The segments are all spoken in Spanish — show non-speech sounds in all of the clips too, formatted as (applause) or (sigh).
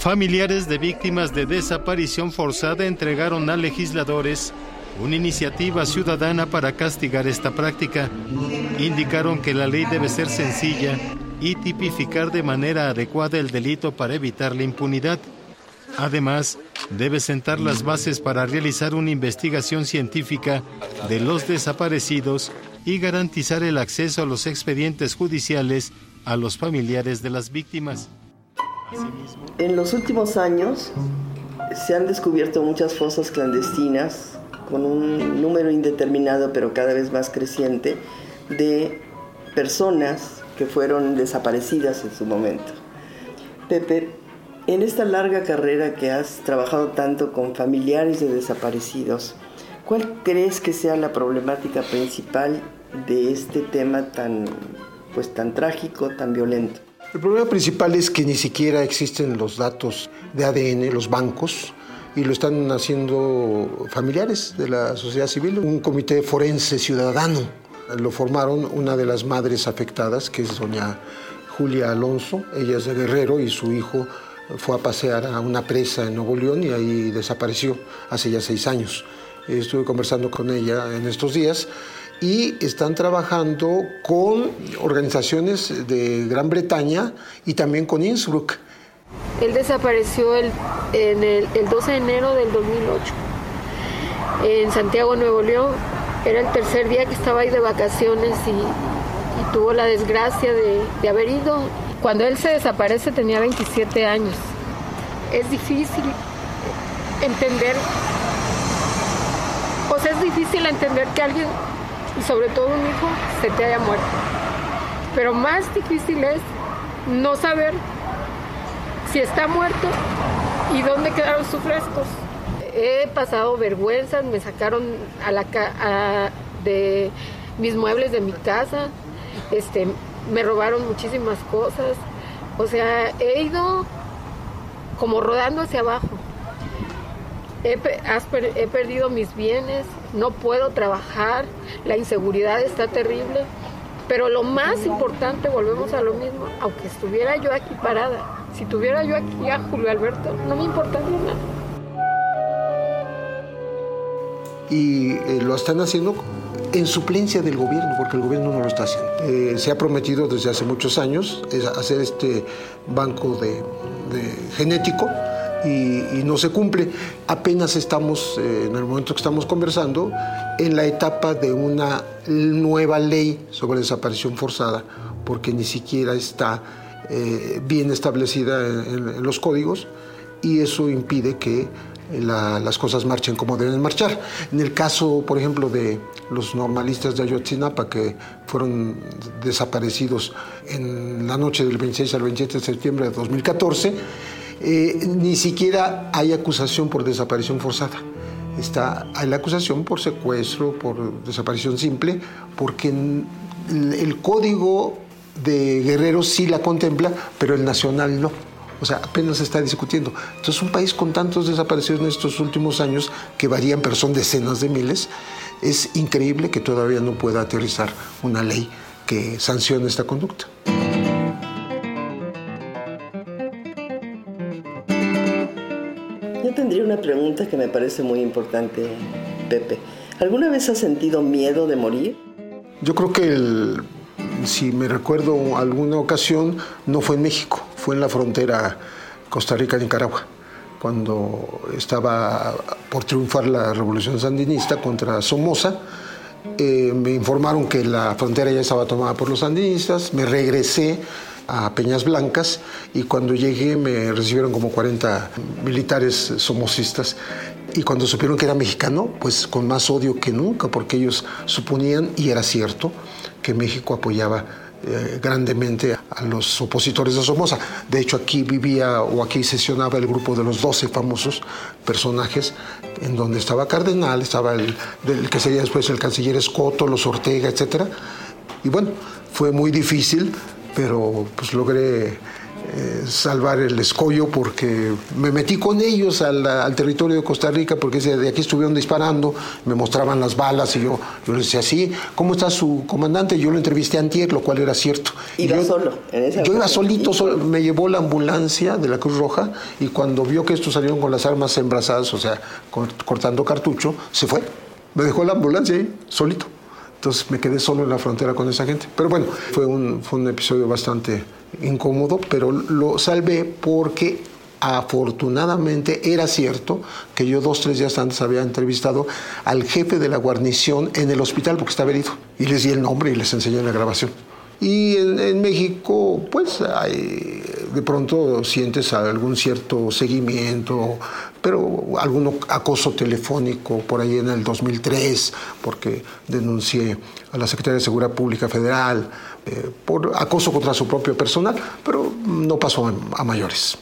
Familiares de víctimas de desaparición forzada entregaron a legisladores una iniciativa ciudadana para castigar esta práctica. Indicaron que la ley debe ser sencilla y tipificar de manera adecuada el delito para evitar la impunidad. Además, debe sentar las bases para realizar una investigación científica de los desaparecidos y garantizar el acceso a los expedientes judiciales a los familiares de las víctimas. En los últimos años se han descubierto muchas fosas clandestinas con un número indeterminado pero cada vez más creciente de personas que fueron desaparecidas en su momento. Pepe, en esta larga carrera que has trabajado tanto con familiares de desaparecidos, ¿cuál crees que sea la problemática principal de este tema tan pues tan trágico, tan violento? El problema principal es que ni siquiera existen los datos de ADN, los bancos, y lo están haciendo familiares de la sociedad civil, un comité forense ciudadano. Lo formaron una de las madres afectadas, que es doña Julia Alonso, ella es de Guerrero y su hijo fue a pasear a una presa en Nuevo León y ahí desapareció hace ya seis años. Estuve conversando con ella en estos días y están trabajando con organizaciones de Gran Bretaña y también con Innsbruck. Él desapareció el, en el, 12 de enero del 2008 en Santiago, Nuevo León. Era el tercer día que estaba ahí de vacaciones y, tuvo la desgracia de, de haber ido. Cuando él se desaparece tenía 27 años. Es difícil entender, o sea, es difícil entender que alguien y sobre todo un hijo se te haya muerto. Pero más difícil es no saber si está muerto y dónde quedaron sus restos. He pasado vergüenzas, me sacaron a la de mis muebles de mi casa, este, me robaron muchísimas cosas. O sea, he ido como rodando hacia abajo. He, perdido mis bienes, no puedo trabajar, la inseguridad está terrible, pero lo más importante, volvemos a lo mismo, aunque estuviera yo aquí parada, si tuviera yo aquí a Julio Alberto, no me importaría nada. Y eh, lo están haciendo en suplencia del gobierno, porque el gobierno no lo está haciendo. Eh, se ha prometido desde hace muchos años hacer este banco de genético y, no se cumple. Apenas estamos, eh, en el momento que estamos conversando, en la etapa de una nueva ley sobre desaparición forzada, porque ni siquiera está eh, bien establecida en, los códigos y eso impide que las cosas marchen como deben marchar. En el caso, por ejemplo, de los normalistas de Ayotzinapa que fueron desaparecidos en la noche del 26 al 27 de septiembre de 2014, eh, ni siquiera hay acusación por desaparición forzada. Está, hay la acusación por secuestro, por desaparición simple, porque el código de Guerrero sí la contempla, pero el nacional no. O sea, apenas se está discutiendo. Entonces, un país con tantos desaparecidos en estos últimos años, que varían, pero son decenas de miles, es increíble que todavía no pueda aterrizar una ley que sancione esta conducta. Una pregunta que me parece muy importante, Pepe. ¿Alguna vez has sentido miedo de morir? Yo creo que si me recuerdo alguna ocasión, no fue en México, fue en la frontera Costa Rica-Nicaragua, cuando estaba por triunfar la revolución sandinista contra Somoza. Eh, me informaron que la frontera ya estaba tomada por los sandinistas, me regresé a Peñas Blancas y cuando llegué me recibieron como 40 militares somocistas y cuando supieron que era mexicano, pues con más odio que nunca, porque ellos suponían, y era cierto, que México apoyaba eh, grandemente a los opositores de Somoza. De hecho, aquí vivía o aquí sesionaba el grupo de los 12 famosos personajes, en donde estaba Cardenal, estaba el, que sería después el canciller Escoto, los Ortega, etc. Y bueno, fue muy difícil, pero pues logré eh, salvar el escollo porque me metí con ellos al, territorio de Costa Rica porque de aquí estuvieron disparando, me mostraban las balas y yo, yo les decía, sí, ¿cómo está su comandante? Yo lo entrevisté antier, lo cual era cierto. ¿Iba yo, solo? yo iba solito, me llevó la ambulancia de la Cruz Roja y cuando vio que estos salieron con las armas embrazadas, o sea, cortando cartucho, se fue. Me dejó la ambulancia ahí, solito. Entonces me quedé solo en la frontera con esa gente. Pero bueno, fue un, fue un episodio bastante incómodo, pero lo salvé porque afortunadamente era cierto que yo dos, tres días antes había entrevistado al jefe de la guarnición en el hospital porque estaba herido. Y les di el nombre y les enseñé la grabación. Y en, México, pues, hay, de pronto sientes algún cierto seguimiento, pero algún acoso telefónico por ahí en el 2003, porque denuncié a la Secretaría de Seguridad Pública Federal eh, por acoso contra su propio personal, pero no pasó a, mayores.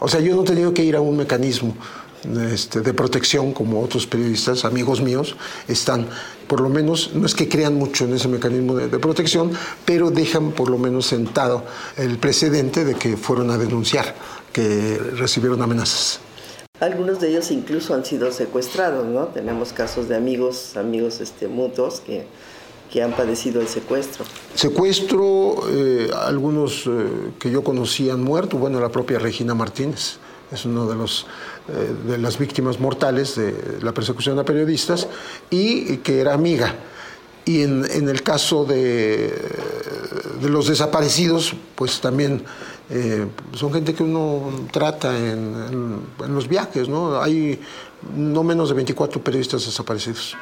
O sea, yo no he tenido que ir a un mecanismo este, de protección como otros periodistas, amigos míos, están, por lo menos, no es que crean mucho en ese mecanismo de, protección, pero dejan por lo menos sentado el precedente de que fueron a denunciar, que recibieron amenazas. Algunos de ellos incluso han sido secuestrados, ¿no? Tenemos casos de amigos, amigos este, mutuos que, que han padecido el secuestro. Secuestro, eh, algunos eh, que yo conocí han muerto, bueno, la propia Regina Martínez es uno de los eh, de las víctimas mortales de la persecución a periodistas y que era amiga. Y en, el caso de, de, los desaparecidos, pues también eh, son gente que uno trata en, en, los viajes, ¿no? Hay no menos de 24 periodistas desaparecidos,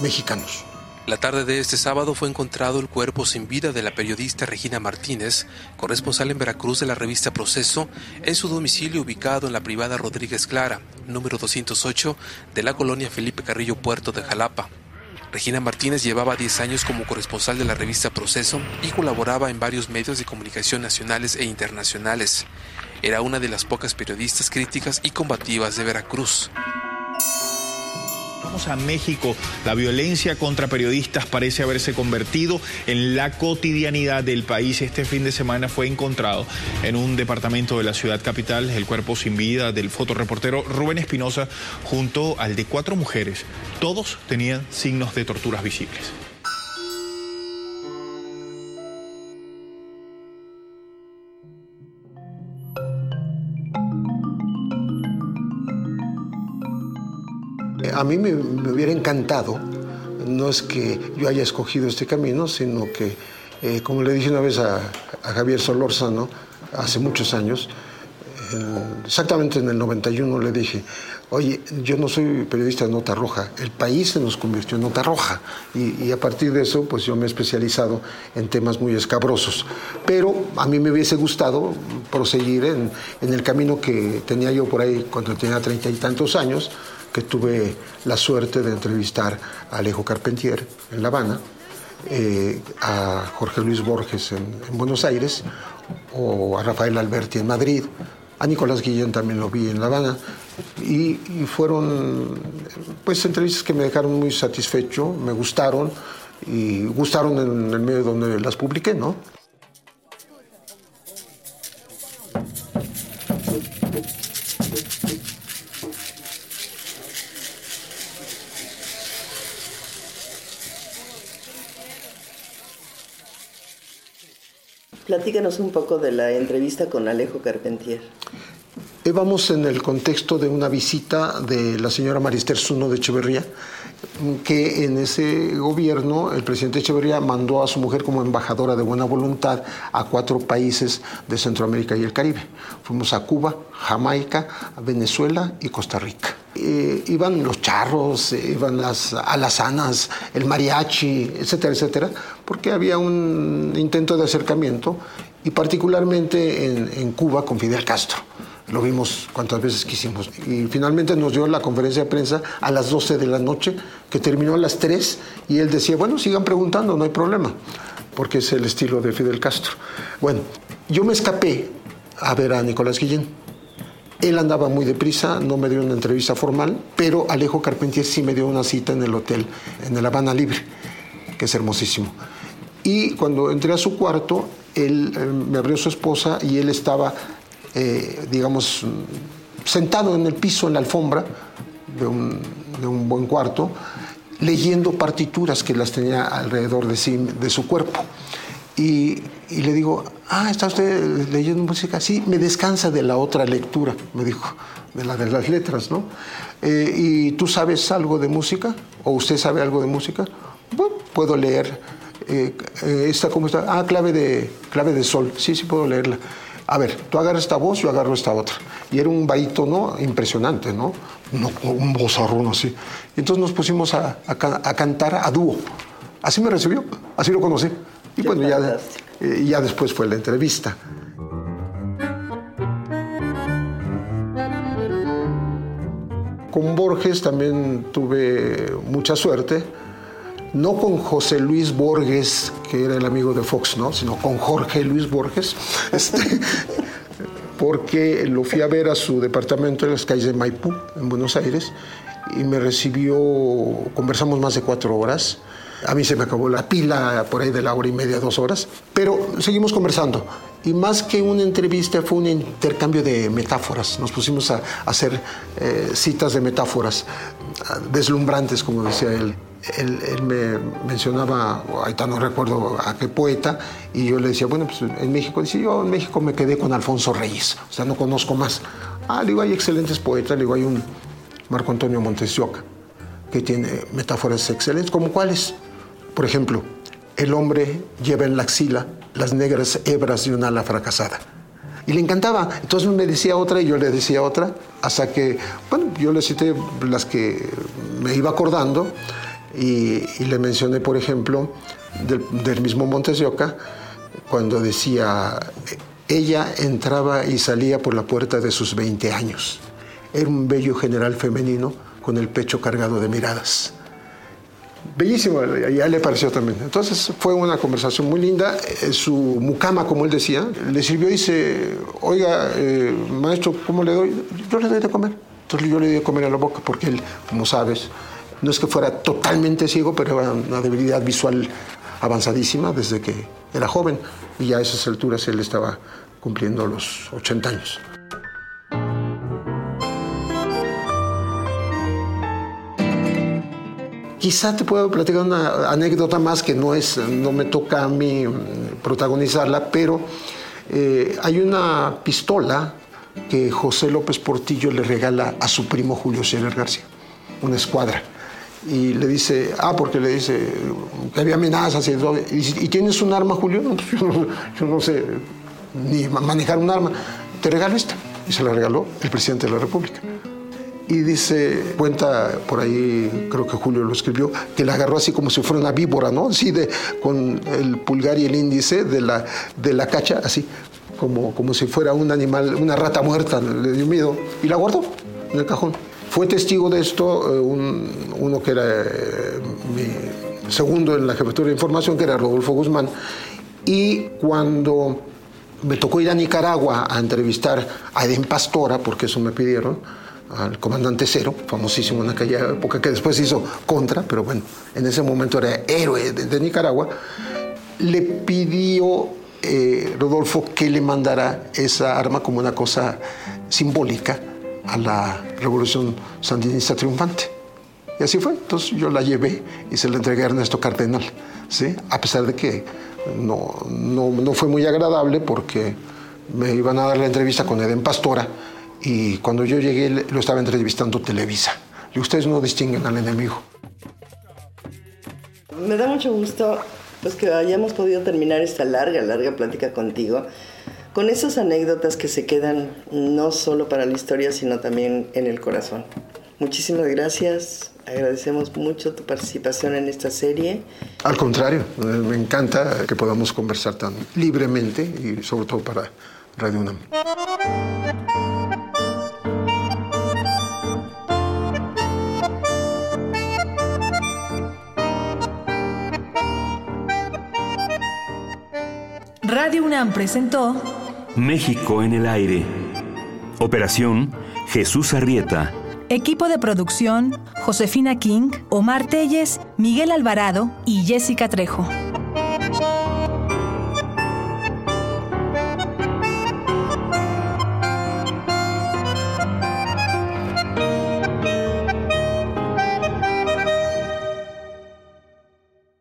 mexicanos. La tarde de este sábado fue encontrado el cuerpo sin vida de la periodista Regina Martínez, corresponsal en Veracruz de la revista Proceso, en su domicilio ubicado en la privada Rodríguez Clara, número 208 de la colonia Felipe Carrillo Puerto de Jalapa. Regina Martínez llevaba 10 años como corresponsal de la revista Proceso y colaboraba en varios medios de comunicación nacionales e internacionales. Era una de las pocas periodistas críticas y combativas de Veracruz. Vamos a México. La violencia contra periodistas parece haberse convertido en la cotidianidad del país. Este fin de semana fue encontrado en un departamento de la ciudad capital el cuerpo sin vida del fotoreportero Rubén Espinosa junto al de cuatro mujeres. Todos tenían signos de torturas visibles. A mí me, hubiera encantado, no es que yo haya escogido este camino, sino que, eh, como le dije una vez a, Javier Solórzano, hace muchos años, exactamente en el 91 le dije, oye, yo no soy periodista de Nota Roja, el país se nos convirtió en Nota Roja y, a partir de eso pues yo me he especializado en temas muy escabrosos. Pero a mí me hubiese gustado proseguir en el camino que tenía yo por ahí cuando tenía treinta y tantos años, que tuve la suerte de entrevistar a Alejo Carpentier en La Habana, eh, a Jorge Luis Borges en, Buenos Aires, o a Rafael Alberti en Madrid, a Nicolás Guillén también lo vi en La Habana, y, y fueron pues entrevistas que me dejaron muy satisfecho, me gustaron, y gustaron en el medio donde las publiqué, ¿no? Platícanos un poco de la entrevista con Alejo Carpentier. Vamos en el contexto de una visita de la señora Marister Zuno de Echeverría, que en ese gobierno el presidente Echeverría mandó a su mujer como embajadora de buena voluntad a cuatro países de Centroamérica y el Caribe. Fuimos a Cuba, Jamaica, Venezuela y Costa Rica. Eh, iban los charros, eh, iban las alazanas, el mariachi, etcétera, etcétera, porque había un intento de acercamiento y particularmente en, Cuba con Fidel Castro. Lo vimos cuantas veces quisimos. Y finalmente nos dio la conferencia de prensa a las 12 de la noche, que terminó a las 3, y él decía, bueno, sigan preguntando, no hay problema porque es el estilo de Fidel Castro. Bueno, yo me escapé a ver a Nicolás Guillén. Él andaba muy deprisa, no me dio una entrevista formal, pero Alejo Carpentier sí me dio una cita en el hotel, en el Habana Libre, que es hermosísimo. Y cuando entré a su cuarto, él eh, me abrió su esposa y él estaba, eh, digamos, sentado en el piso, en la alfombra de un, de un buen cuarto, leyendo partituras que las tenía alrededor de, sí, de su cuerpo. Y, y, le digo, ah, ¿está usted leyendo música? Sí, me descansa de la otra lectura, me dijo, de la de las letras, ¿no? Eh, ¿Y tú sabes algo de música? ¿O usted sabe algo de música? Bueno, puedo leer. Eh, eh, ¿Esta cómo está? Ah, clave de, clave de sol. Sí, sí puedo leerla. A ver, tú agarras esta voz, yo agarro esta otra. Y era un barítono impresionante, ¿no? no un vozarrón así. Y entonces nos pusimos a, a, cantar a dúo. Así me recibió, así lo conocí. Y bueno, ya, eh, ya después fue la entrevista. Con Borges también tuve mucha suerte, no con José Luis Borges, que era el amigo de Fox, ¿no? sino con Jorge Luis Borges. (laughs) Este, porque lo fui a ver a su departamento en las calles de Maipú, en Buenos Aires, y me recibió, conversamos más de cuatro horas. A mí se me acabó la pila por ahí de la hora y media, dos horas, pero seguimos conversando. Y más que una entrevista fue un intercambio de metáforas. Nos pusimos a, hacer eh, citas de metáforas, deslumbrantes, como decía él él, me mencionaba, ahorita no recuerdo a qué poeta, y yo le decía, bueno, pues en México, dice, yo en México me quedé con Alfonso Reyes, o sea, no conozco más. Ah, le digo, hay excelentes poetas, le digo, hay un Marco Antonio Montes que tiene metáforas excelentes, como cuáles. Por ejemplo, el hombre lleva en la axila las negras hebras de una ala fracasada. Y le encantaba. Entonces me decía otra y yo le decía otra, hasta que, bueno, yo le cité las que me iba acordando y, le mencioné, por ejemplo, del, mismo Montes de cuando decía, ella entraba y salía por la puerta de sus 20 años. Era un bello general femenino con el pecho cargado de miradas. Bellísimo, ya le pareció también. Entonces fue una conversación muy linda. Eh, su mucama, como él decía, le sirvió y dice, oiga, eh, maestro, ¿cómo le doy? Yo le doy de comer. Entonces yo le doy de comer a la boca porque él, como sabes, no es que fuera totalmente ciego, pero era una debilidad visual avanzadísima desde que era joven y ya a esas alturas él estaba cumpliendo los 80 años. Quizá te puedo platicar una anécdota más que no, es, no me toca a mí mm, protagonizarla, pero eh, hay una pistola que José López Portillo le regala a su primo Julio Scherer García, una escuadra y le dice, ah, porque le dice que había amenazas y todo. Y, tienes un arma, Julio? (laughs) yo, no, sé ni manejar un arma. Te regalo esta. Y se la regaló el presidente de la República. Y dice, cuenta por ahí, creo que Julio lo escribió, que la agarró así como si fuera una víbora, ¿no? Así de, con el pulgar y el índice de la, de la cacha, así, como, como si fuera un animal, una rata muerta, le dio miedo. Y la guardó en el cajón. Fue testigo de esto eh, uno que era eh, mi segundo en la jefatura de información, que era Rodolfo Guzmán, y cuando me tocó ir a Nicaragua a entrevistar a Eden Pastora, porque eso me pidieron, al comandante Cero, famosísimo en aquella época, que después hizo contra, pero bueno, en ese momento era héroe de, Nicaragua, le pidió eh, Rodolfo que le mandara esa arma como una cosa simbólica a la revolución sandinista triunfante. Y así fue. Entonces yo la llevé y se la entregué a Ernesto Cardenal, ¿sí? a pesar de que no, no, no, fue muy agradable porque me iban a dar la entrevista con Eden Pastora y cuando yo llegué lo estaba entrevistando Televisa. Y ustedes no distinguen al enemigo. Me da mucho gusto pues, que hayamos podido terminar esta larga, larga plática contigo con esas anécdotas que se quedan no solo para la historia, sino también en el corazón. Muchísimas gracias, agradecemos mucho tu participación en esta serie. Al contrario, me encanta que podamos conversar tan libremente y sobre todo para Radio UNAM. UNAM presentó México en el aire. Operación Jesús Arrieta. Equipo de producción, Josefina King, Omar Telles, Miguel Alvarado y Jessica Trejo.